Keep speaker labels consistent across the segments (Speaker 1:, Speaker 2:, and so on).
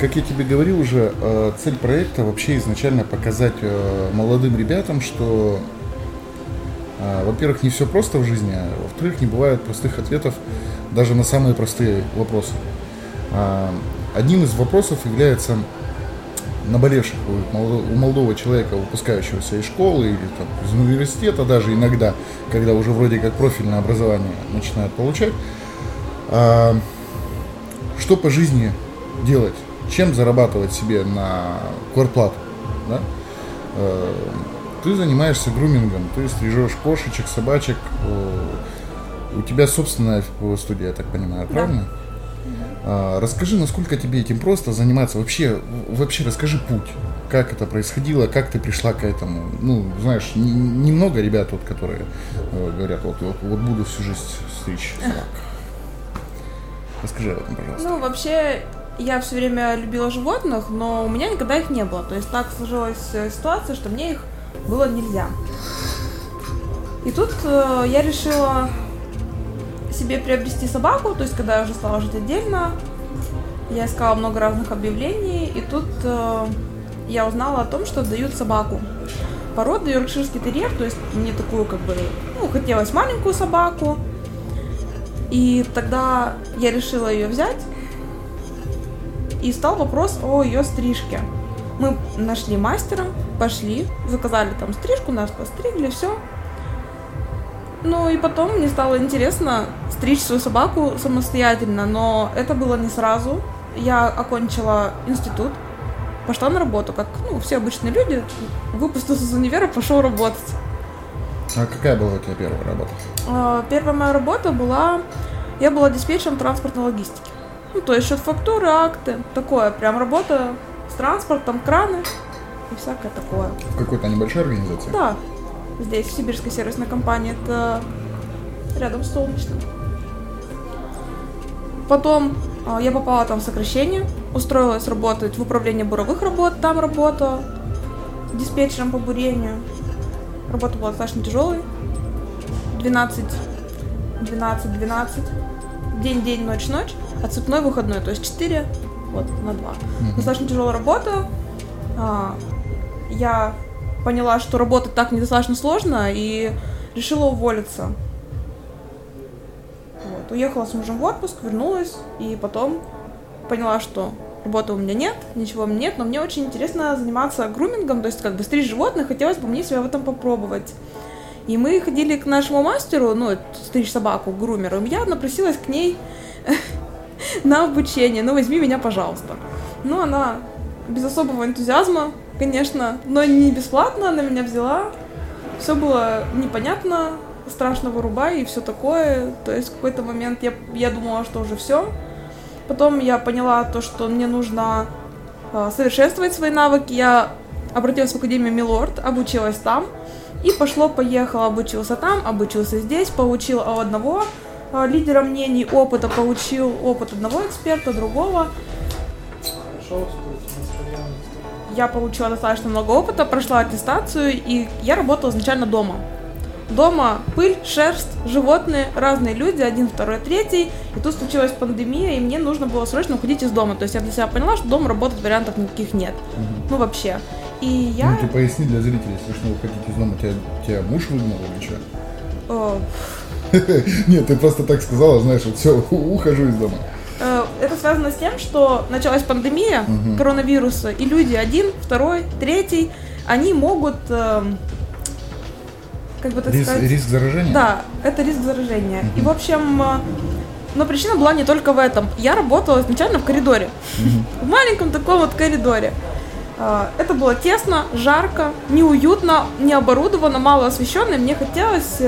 Speaker 1: как я тебе говорил уже, э, цель проекта вообще изначально показать э, молодым ребятам, что, э, во-первых, не все просто в жизни, а во-вторых, не бывает простых ответов даже на самые простые вопросы. Одним из вопросов является наболевших у молодого человека, выпускающегося из школы или там, из университета даже иногда, когда уже вроде как профильное образование начинают получать, что по жизни делать, чем зарабатывать себе на квартплату, да? А, ты занимаешься грумингом, ты стрижешь кошечек, собачек, у тебя собственная студия, я так понимаю, да. правильно? А, расскажи, насколько тебе этим просто заниматься. Вообще, вообще расскажи путь. Как это происходило, как ты пришла к этому. Ну, знаешь, немного ребят, вот, которые э, говорят, вот, вот, вот буду всю жизнь стричь собак. Расскажи об этом, пожалуйста.
Speaker 2: Ну, вообще, я все время любила животных, но у меня никогда их не было. То есть так сложилась э, ситуация, что мне их было нельзя. И тут э, я решила себе приобрести собаку, то есть когда я уже стала жить отдельно, я искала много разных объявлений, и тут э, я узнала о том, что дают собаку. Породы йоркширский терьер, то есть мне такую как бы, ну, хотелось маленькую собаку. И тогда я решила ее взять. И стал вопрос о ее стрижке. Мы нашли мастера, пошли, заказали там стрижку, нас постригли, все. Ну и потом мне стало интересно стричь свою собаку самостоятельно, но это было не сразу. Я окончила институт, пошла на работу, как ну, все обычные люди, выпустился из универа, пошел работать.
Speaker 1: А какая была у тебя первая работа?
Speaker 2: А, первая моя работа была, я была диспетчером транспортной логистики. Ну, то есть счет фактуры, акты, такое, прям работа с транспортом, краны и всякое такое.
Speaker 1: В какой-то небольшой организации?
Speaker 2: Да, здесь, в Сибирской сервисной компании, это рядом с Солнечным. Потом э, я попала там в сокращение, устроилась работать в управлении буровых работ, там работала диспетчером по бурению. Работа была достаточно тяжелой. 12, 12, 12. День, день, ночь, ночь. А цепной выходной, то есть 4 вот, на 2. Mm-hmm. Достаточно тяжелая работа. А, я поняла, что работать так недостаточно сложно, и решила уволиться. Вот. Уехала с мужем в отпуск, вернулась, и потом поняла, что работы у меня нет, ничего у меня нет, но мне очень интересно заниматься грумингом, то есть как бы стричь животных, хотелось бы мне себя в этом попробовать. И мы ходили к нашему мастеру, ну, стричь собаку, грумеру, и я напросилась к ней на обучение, ну, возьми меня, пожалуйста. Ну, она без особого энтузиазма конечно, но не бесплатно, она меня взяла. Все было непонятно, страшно вырубай и все такое. То есть в какой-то момент я, я думала, что уже все. Потом я поняла то, что мне нужно э, совершенствовать свои навыки. Я обратилась в Академию Милорд, обучилась там. И пошло-поехало, обучился там, обучился здесь, получил одного лидера мнений опыта, получил опыт одного эксперта, другого. Я получила достаточно много опыта, прошла аттестацию, и я работала изначально дома. Дома пыль, шерсть, животные, разные люди, один, второй, третий. И тут случилась пандемия, и мне нужно было срочно уходить из дома. То есть я для себя поняла, что дома работать вариантов никаких нет. Угу. Ну, вообще. И я...
Speaker 1: Ну, ты поясни для зрителей, если что уходить из дома, тебя, тебя муж выгнал или что? Нет, ты просто так сказала, знаешь, вот все, ухожу из дома.
Speaker 2: Э, это связано с тем, что началась пандемия угу. коронавируса, и люди один, второй, третий, они могут, эм,
Speaker 1: как бы так риск, сказать... Риск заражения?
Speaker 2: Да, это риск заражения. Угу. И, в общем, э, но причина была не только в этом. Я работала изначально в коридоре, угу. в маленьком таком вот коридоре. Э, это было тесно, жарко, неуютно, не оборудовано, мало освещенно, и мне хотелось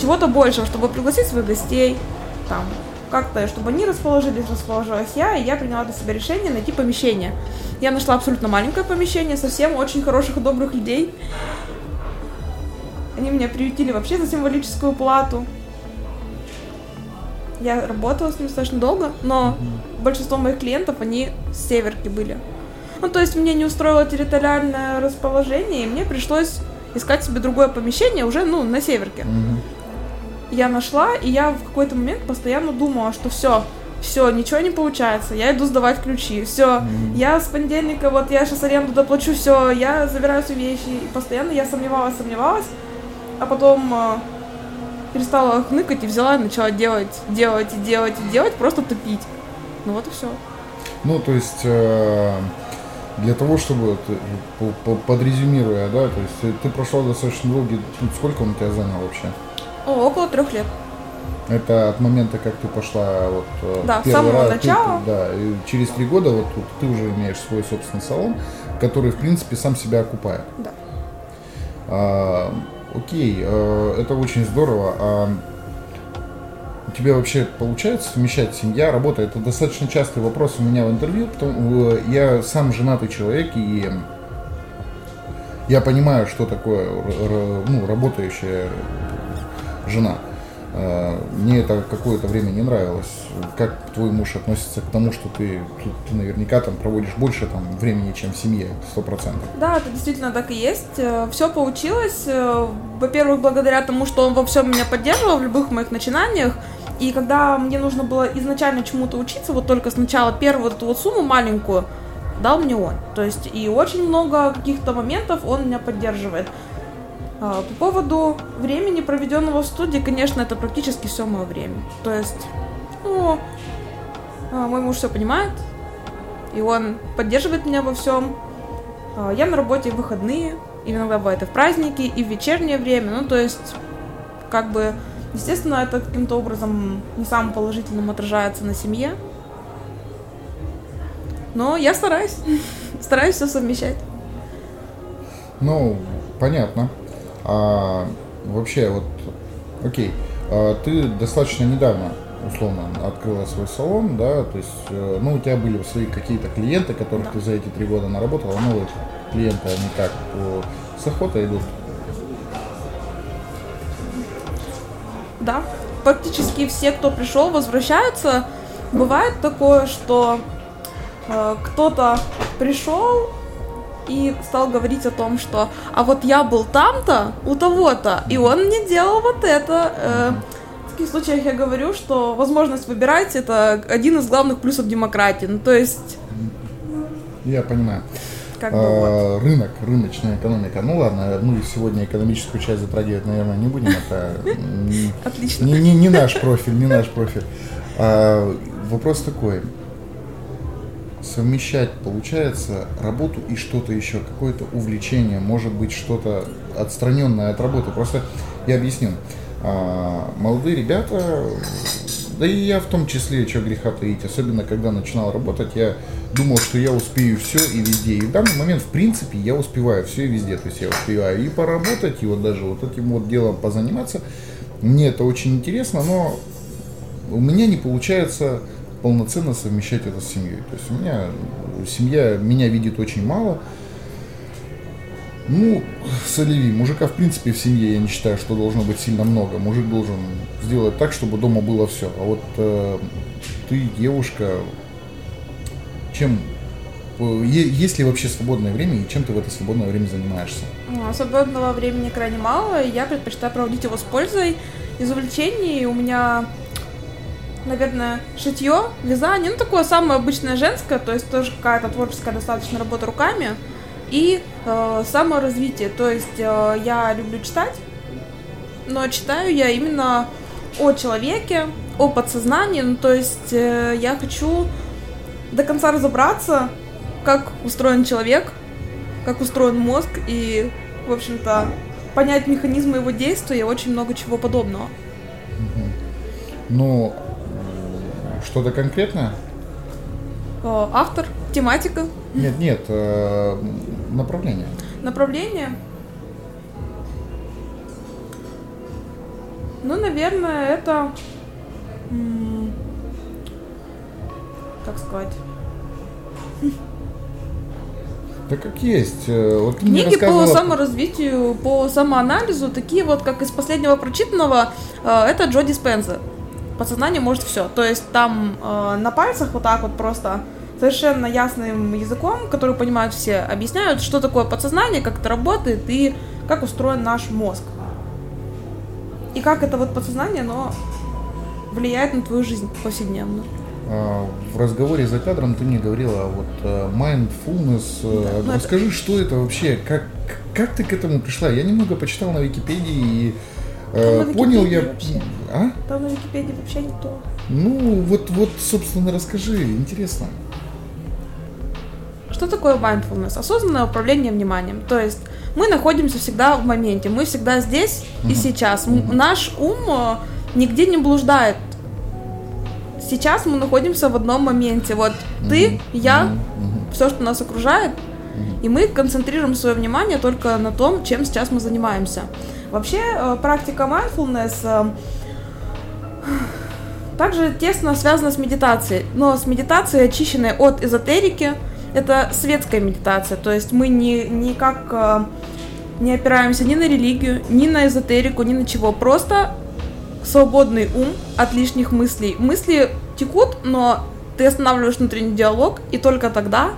Speaker 2: чего-то большего, чтобы пригласить своих гостей, там, как-то, чтобы они расположились, расположилась я, и я приняла для себя решение найти помещение. Я нашла абсолютно маленькое помещение, совсем очень хороших и добрых людей. Они меня приютили вообще за символическую плату. Я работала с ним достаточно долго, но большинство моих клиентов, они с северки были. Ну, то есть мне не устроило территориальное расположение, и мне пришлось искать себе другое помещение уже, ну, на северке. Mm-hmm я нашла, и я в какой-то момент постоянно думала, что все, все, ничего не получается, я иду сдавать ключи, все, mm-hmm. я с понедельника, вот я сейчас аренду доплачу, все, я забираю свои вещи, и постоянно я сомневалась, сомневалась, а потом э, перестала хныкать и взяла и начала делать, делать и делать и делать, просто тупить. Ну вот и все.
Speaker 1: Ну, то есть, э, для того, чтобы, подрезюмируя, да, то есть ты прошла достаточно долгий, сколько он у тебя занял вообще?
Speaker 2: О, около трех лет.
Speaker 1: Это от момента, как ты пошла вот
Speaker 2: э, да, первый самого раз, начала.
Speaker 1: Ты, да, и через три года вот ты уже имеешь свой собственный салон, который в принципе сам себя окупает.
Speaker 2: Да.
Speaker 1: А, окей, а, это очень здорово. А у тебя вообще получается совмещать семья, работа? Это достаточно частый вопрос у меня в интервью, потому э, я сам женатый человек и я понимаю, что такое ну, работающая жена. А, мне это какое-то время не нравилось. Как твой муж относится к тому, что ты, ты, ты наверняка там проводишь больше там времени, чем в семье, сто процентов?
Speaker 2: Да, это действительно так и есть. Э, Все получилось. Э, во-первых, благодаря тому, что он во всем меня поддерживал в любых моих начинаниях. И когда мне нужно было изначально чему-то учиться, вот только сначала первую эту вот сумму маленькую дал мне он. То есть и очень много каких-то моментов он меня поддерживает. А, по поводу времени, проведенного в студии, конечно, это практически все мое время. То есть, ну, а, мой муж все понимает, и он поддерживает меня во всем. А, я на работе в выходные, иногда бывает и в праздники, и в вечернее время. Ну, то есть, как бы, естественно, это каким-то образом не самым положительным отражается на семье. Но я стараюсь, стараюсь все совмещать.
Speaker 1: Ну, понятно. А вообще, вот, окей, а ты достаточно недавно, условно, открыла свой салон, да, то есть, э, ну, у тебя были свои какие-то клиенты, которых ты за эти три года наработала, новые клиенты, они как, по, с охотой идут?
Speaker 2: Да, практически все, кто пришел, возвращаются. Бывает такое, что э, кто-то пришел, и стал говорить о том, что а вот я был там-то, у того-то, и он мне делал вот это. Э, в таких случаях я говорю, что возможность выбирать это один из главных плюсов демократии. Ну, то есть...
Speaker 1: Я понимаю.
Speaker 2: Как бы а,
Speaker 1: вот. Рынок, рыночная экономика. Ну ладно, мы сегодня экономическую часть затрагивать, наверное, не будем. Это
Speaker 2: Отлично.
Speaker 1: Не, не, не наш профиль, не наш профиль. А, вопрос такой совмещать, получается, работу и что-то еще, какое-то увлечение, может быть, что-то отстраненное от работы. Просто я объясню. А, молодые ребята, да и я в том числе, что греха таить, особенно когда начинал работать, я думал, что я успею все и везде. И в данный момент, в принципе, я успеваю все и везде. То есть я успеваю и поработать, и вот даже вот этим вот делом позаниматься. Мне это очень интересно, но у меня не получается полноценно совмещать это с семьей. То есть у меня семья меня видит очень мало. Ну, солеви, мужика в принципе в семье я не считаю, что должно быть сильно много. Мужик должен сделать так, чтобы дома было все. А вот э, ты, девушка, чем есть ли вообще свободное время и чем ты в это свободное время занимаешься?
Speaker 2: Ну, свободного времени крайне мало, и я предпочитаю проводить его с пользой. Из увлечений у меня наверное, шитье, вязание, ну такое самое обычное женское, то есть тоже какая-то творческая достаточно работа руками. И э, саморазвитие, то есть э, я люблю читать, но читаю я именно о человеке, о подсознании, ну то есть э, я хочу до конца разобраться, как устроен человек, как устроен мозг и, в общем-то, понять механизмы его действия и очень много чего подобного.
Speaker 1: Ну, что-то конкретное?
Speaker 2: Автор, тематика.
Speaker 1: Нет, нет, э, направление.
Speaker 2: Направление? Ну, наверное, это... Как сказать?
Speaker 1: Да как есть. Э, вот
Speaker 2: Книги рассказывала... по саморазвитию, по самоанализу, такие вот, как из последнего прочитанного, э, это Джо Диспенза подсознание может все. То есть там э, на пальцах вот так вот просто совершенно ясным языком, который понимают все, объясняют, что такое подсознание, как это работает и как устроен наш мозг. И как это вот подсознание, оно влияет на твою жизнь повседневную.
Speaker 1: а, в разговоре за кадром ты мне говорила вот э, mindfulness. Э, да, Расскажи, это... что это вообще, как, как ты к этому пришла? Я немного почитал на Википедии и э, понял я...
Speaker 2: Вообще. А? Там на Википедии вообще не то.
Speaker 1: Ну, вот, вот, собственно, расскажи, интересно.
Speaker 2: Что такое mindfulness? Осознанное управление вниманием. То есть мы находимся всегда в моменте, мы всегда здесь uh-huh. и сейчас. Uh-huh. Наш ум нигде не блуждает сейчас мы находимся в одном моменте. Вот mm-hmm. ты, я, все, что нас окружает, и мы концентрируем свое внимание только на том, чем сейчас мы занимаемся. Вообще, э, практика mindfulness э, также тесно связана с медитацией, но с медитацией, очищенной от эзотерики, это светская медитация, то есть мы не, никак э, не опираемся ни на религию, ни на эзотерику, ни на чего, просто свободный ум от лишних мыслей. Мысли текут, но ты останавливаешь внутренний диалог, и только тогда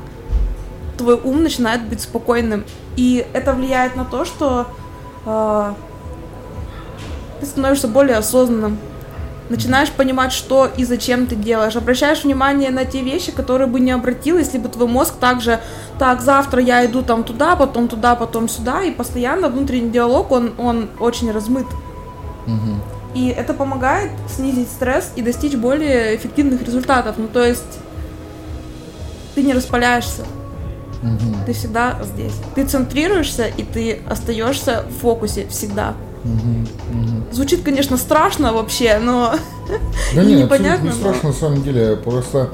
Speaker 2: твой ум начинает быть спокойным. И это влияет на то, что э, ты становишься более осознанным. Начинаешь понимать, что и зачем ты делаешь. Обращаешь внимание на те вещи, которые бы не обратил, если бы твой мозг также, так, завтра я иду там туда, потом туда, потом сюда, и постоянно внутренний диалог, он, он очень размыт. Угу. И это помогает снизить стресс и достичь более эффективных результатов. Ну, то есть ты не распаляешься. Угу. Ты всегда здесь. Ты центрируешься, и ты остаешься в фокусе всегда. Угу, угу. Звучит, конечно, страшно вообще, но
Speaker 1: да нет, непонятно. Не страшно но... на самом деле. Просто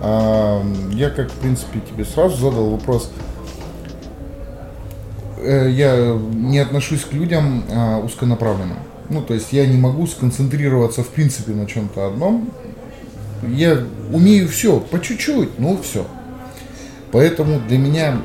Speaker 1: а, я, как в принципе, тебе сразу задал вопрос. Э, я не отношусь к людям а, узконаправленно. Ну, то есть я не могу сконцентрироваться в принципе на чем-то одном. Я умею все, по чуть-чуть, но все. Поэтому для меня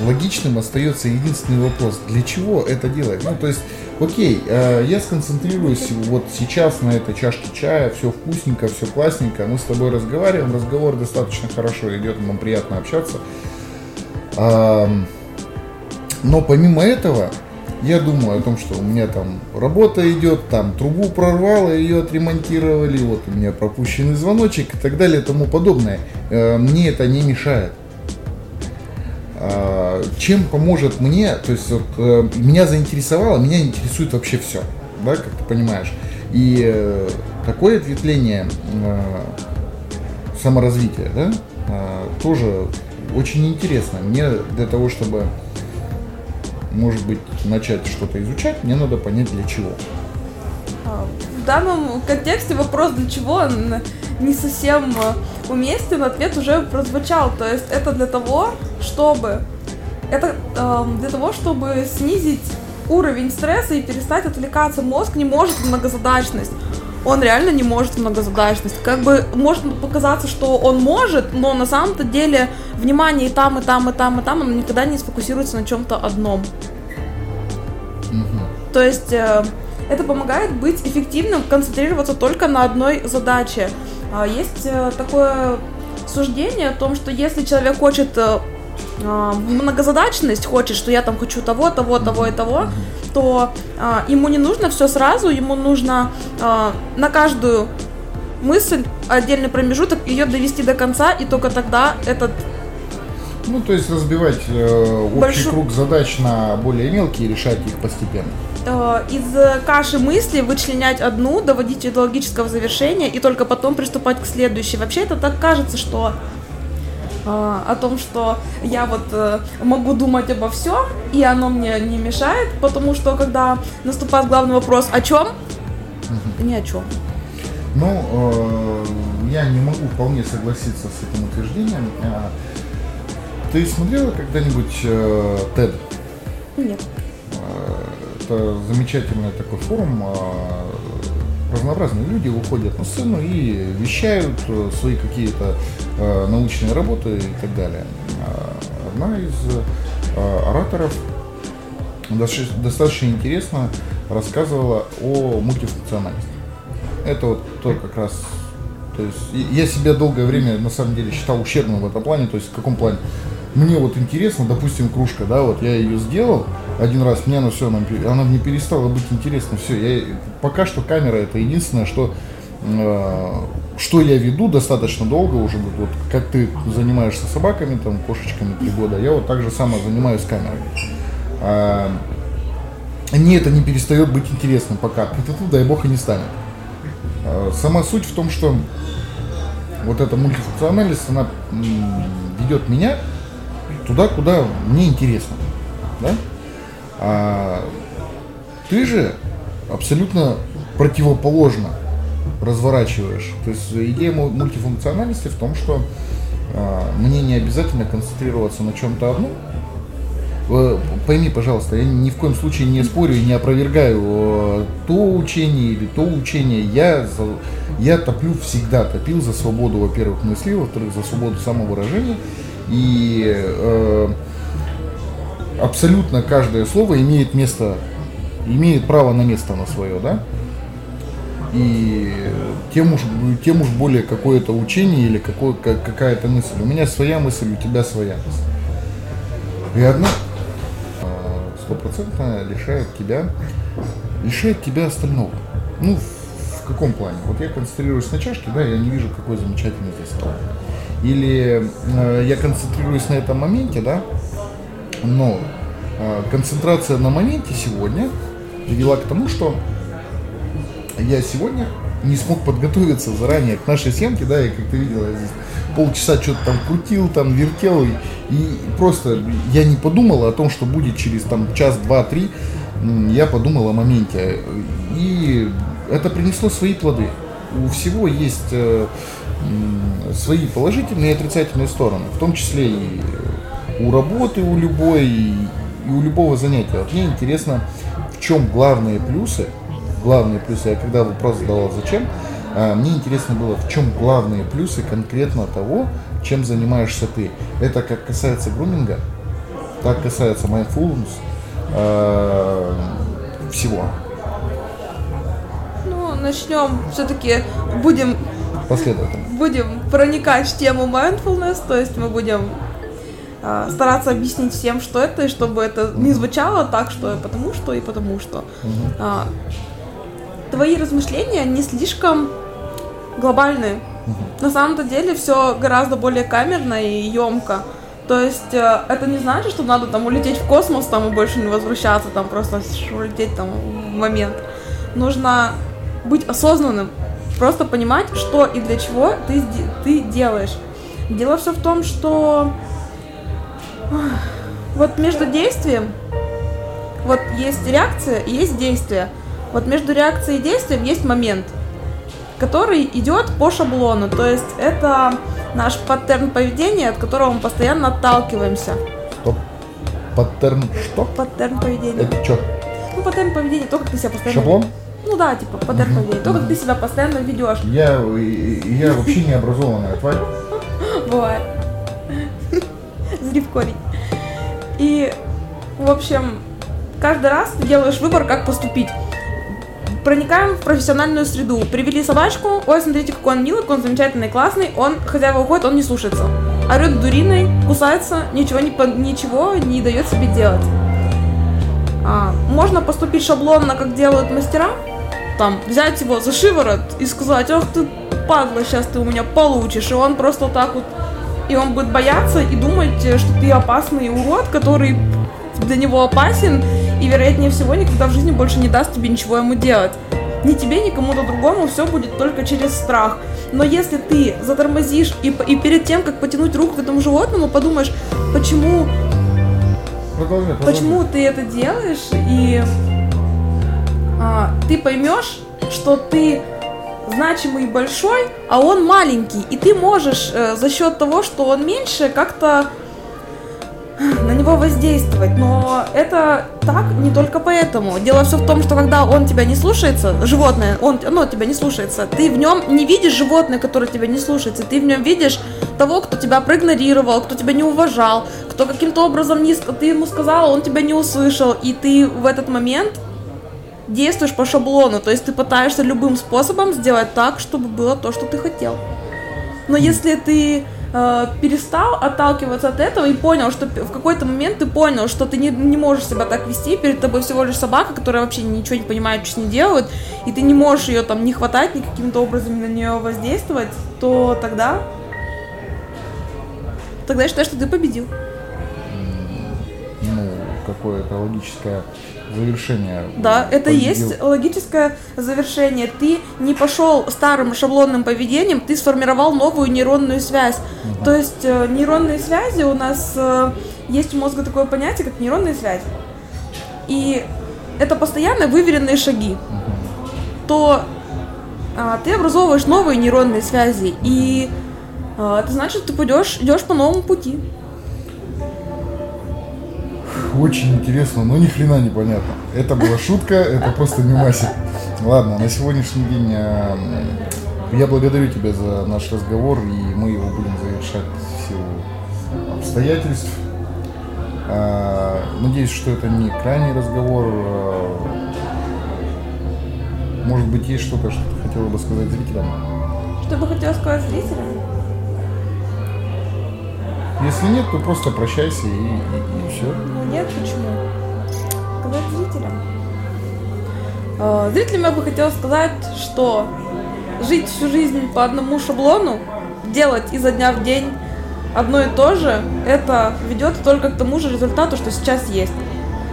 Speaker 1: логичным остается единственный вопрос, для чего это делать? Ну, то есть, окей, э, я сконцентрируюсь вот сейчас на этой чашке чая, все вкусненько, все классненько, мы с тобой разговариваем, разговор достаточно хорошо идет, нам приятно общаться. Но помимо этого, я думаю о том, что у меня там работа идет, там трубу прорвало, ее отремонтировали, вот у меня пропущенный звоночек и так далее и тому подобное. Э, мне это не мешает. Чем поможет мне, то есть вот, э, меня заинтересовало, меня интересует вообще все, да, как ты понимаешь. И э, такое ответвление саморазвития, да, тоже очень интересно. Мне для того, чтобы может быть, начать что-то изучать, мне надо понять для чего.
Speaker 2: А, в данном контексте вопрос для чего он не совсем э, уместен, ответ уже прозвучал. То есть это для того, чтобы это э, для того, чтобы снизить уровень стресса и перестать отвлекаться. Мозг не может в многозадачность. Он реально не может в многозадачность. Как бы может показаться, что он может, но на самом-то деле внимание и там, и там, и там, и там, оно никогда не сфокусируется на чем-то одном. То есть э, это помогает быть эффективным, концентрироваться только на одной задаче. А есть э, такое суждение о том, что если человек хочет э, а, многозадачность, хочет, что я там хочу того, того, того и того, то а, ему не нужно все сразу, ему нужно а, на каждую мысль отдельный промежуток ее довести до конца, и только тогда этот
Speaker 1: ну, то есть разбивать э, общий Большой... круг задач на более мелкие и решать их постепенно.
Speaker 2: Э, из каши мысли вычленять одну, доводить ее до логического завершения и только потом приступать к следующей. Вообще это так кажется, что э, о том, что я вот э, могу думать обо всем, и оно мне не мешает, потому что когда наступает главный вопрос «о чем?», ни о чем.
Speaker 1: Ну, э, я не могу вполне согласиться с этим утверждением. Ты смотрела когда-нибудь э, TED?
Speaker 2: Нет.
Speaker 1: Э, это замечательный такой форум. Разнообразные люди выходят на сцену и вещают э, свои какие-то э, научные работы и так далее. Одна из э, ораторов достаточно интересно рассказывала о мультифункциональности. Это вот то как раз то есть я себя долгое время на самом деле считал ущербным в этом плане. То есть в каком плане? Мне вот интересно, допустим, кружка, да, вот я ее сделал один раз, мне она все, она, она мне перестала быть интересна, все, я, пока что камера это единственное, что э, что я веду достаточно долго уже, вот как ты занимаешься собаками, там, кошечками три года, я вот так же само занимаюсь камерой. А, мне это не перестает быть интересным пока. Это, дай бог, и не станет. А, сама суть в том, что вот эта мультифункциональность, она ведет меня туда, куда мне интересно. Да? А ты же абсолютно противоположно разворачиваешь. То есть идея мультифункциональности в том, что э, мне не обязательно концентрироваться на чем-то одном. Пойми, пожалуйста, я ни в коем случае не спорю и не опровергаю э, то учение или то учение. Я, за, я топлю всегда, топил за свободу, во-первых, мысли, во-вторых, за свободу самовыражения. И э, абсолютно каждое слово имеет место, имеет право на место на свое, да? и тем уж, тем уж более какое-то учение или какое, какая-то мысль. У меня своя мысль, у тебя своя мысль. И одна а, стопроцентно лишает тебя, лишает тебя остального. Ну, в каком плане? Вот я концентрируюсь на чашке, да, я не вижу, какой замечательный здесь стол. Или э, я концентрируюсь на этом моменте, да, но э, концентрация на моменте сегодня привела к тому, что я сегодня не смог подготовиться заранее к нашей съемке, да, и как ты видела, я здесь полчаса что-то там крутил, там вертел, и, и просто я не подумал о том, что будет через там час, два, три, я подумал о моменте. И это принесло свои плоды. У всего есть э, свои положительные и отрицательные стороны, в том числе и у работы, у любой, и у любого занятия. Вот мне интересно, в чем главные плюсы главные плюсы. Я когда вопрос задавал, зачем, а, мне интересно было, в чем главные плюсы конкретно того, чем занимаешься ты. Это как касается груминга, так касается mindfulness, э, всего.
Speaker 2: Ну, начнем все-таки, будем
Speaker 1: последовательно.
Speaker 2: Будем проникать в тему mindfulness, то есть мы будем э, стараться объяснить всем, что это, и чтобы это не звучало так, что потому что и потому что. Uh-huh твои размышления не слишком глобальные. На самом-то деле все гораздо более камерно и емко. То есть э, это не значит, что надо там улететь в космос там и больше не возвращаться, там просто улететь там в момент. Нужно быть осознанным, просто понимать, что и для чего ты, ты делаешь. Дело все в том, что вот между действием, вот есть реакция и есть действие. Вот между реакцией и действием есть момент, который идет по шаблону. То есть это наш паттерн поведения, от которого мы постоянно отталкиваемся.
Speaker 1: Стоп. Паттерн что?
Speaker 2: Паттерн поведения.
Speaker 1: Это что?
Speaker 2: Ну, паттерн поведения, то, как ты себя постоянно...
Speaker 1: Шаблон?
Speaker 2: Ну да, типа паттерн поведения, то, как ты себя постоянно ведешь.
Speaker 1: Я, я вообще не образованная тварь.
Speaker 2: Бывает. Зри в корень. И, в общем, каждый раз ты делаешь выбор, как поступить проникаем в профессиональную среду. Привели собачку, ой, смотрите, какой он милый, какой он замечательный, классный. Он, хозяева уходит, он не слушается. Орет дуриной, кусается, ничего не, ничего не дает себе делать. А, можно поступить шаблонно, как делают мастера, там, взять его за шиворот и сказать, ах ты падла, сейчас ты у меня получишь, и он просто так вот, и он будет бояться и думать, что ты опасный урод, который для него опасен, и, вероятнее всего, никогда в жизни больше не даст тебе ничего ему делать. Ни тебе, ни кому-то другому все будет только через страх. Но если ты затормозишь и, и перед тем, как потянуть руку к этому животному, подумаешь, почему,
Speaker 1: продолжай, продолжай.
Speaker 2: почему ты это делаешь, и а, ты поймешь, что ты значимый и большой, а он маленький, и ты можешь э, за счет того, что он меньше, как-то на него воздействовать. Но это так не только поэтому. Дело все в том, что когда он тебя не слушается, животное, он ну, тебя не слушается, ты в нем не видишь животное, которое тебя не слушается, ты в нем видишь того, кто тебя проигнорировал, кто тебя не уважал, кто каким-то образом не, ты ему сказал, он тебя не услышал, и ты в этот момент действуешь по шаблону, то есть ты пытаешься любым способом сделать так, чтобы было то, что ты хотел. Но если ты э, перестал отталкиваться от этого и понял, что в какой-то момент ты понял, что ты не, не можешь себя так вести, перед тобой всего лишь собака, которая вообще ничего не понимает, что с ней делают, и ты не можешь ее там не хватать, ни каким-то образом на нее воздействовать, то тогда тогда я считаю, что ты победил.
Speaker 1: Ну, какое-то логическое завершение.
Speaker 2: Да, это победил. есть логическое завершение. Ты не пошел старым шаблонным поведением, ты сформировал новую нейронную связь. Угу. То есть э, нейронные связи у нас э, есть у мозга такое понятие, как нейронные связи. И это постоянно выверенные шаги. Угу. То а, ты образовываешь новые нейронные связи, и а, это значит, ты пойдешь, идешь по новому пути.
Speaker 1: Очень интересно, но ни хрена не понятно. Это была шутка, это просто мимасик. Ладно, на сегодняшний день э, я благодарю тебя за наш разговор, и мы его будем завершать в силу обстоятельств. Э, надеюсь, что это не крайний разговор. Э, может быть, есть что-то, что ты хотела бы сказать зрителям?
Speaker 2: Что бы хотела сказать зрителям?
Speaker 1: Если нет, то просто прощайся и, и, и все.
Speaker 2: Ну нет, почему? Сказать зрителям. Э, зрителям я бы хотела сказать, что жить всю жизнь по одному шаблону, делать изо дня в день одно и то же, это ведет только к тому же результату, что сейчас есть.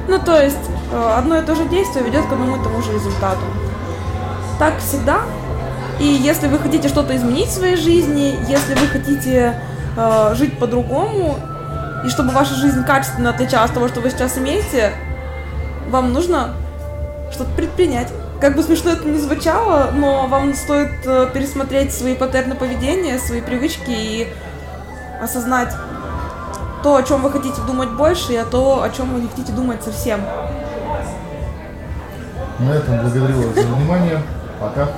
Speaker 2: Ну, то есть, э, одно и то же действие ведет к одному и тому же результату. Так всегда. И если вы хотите что-то изменить в своей жизни, если вы хотите э, жить по-другому, и чтобы ваша жизнь качественно отличалась от того, что вы сейчас имеете, вам нужно что-то предпринять. Как бы смешно это ни звучало, но вам стоит э, пересмотреть свои паттерны поведения, свои привычки и осознать то, о чем вы хотите думать больше, и о то, о чем вы не хотите думать совсем.
Speaker 1: На этом благодарю вас за внимание. Пока.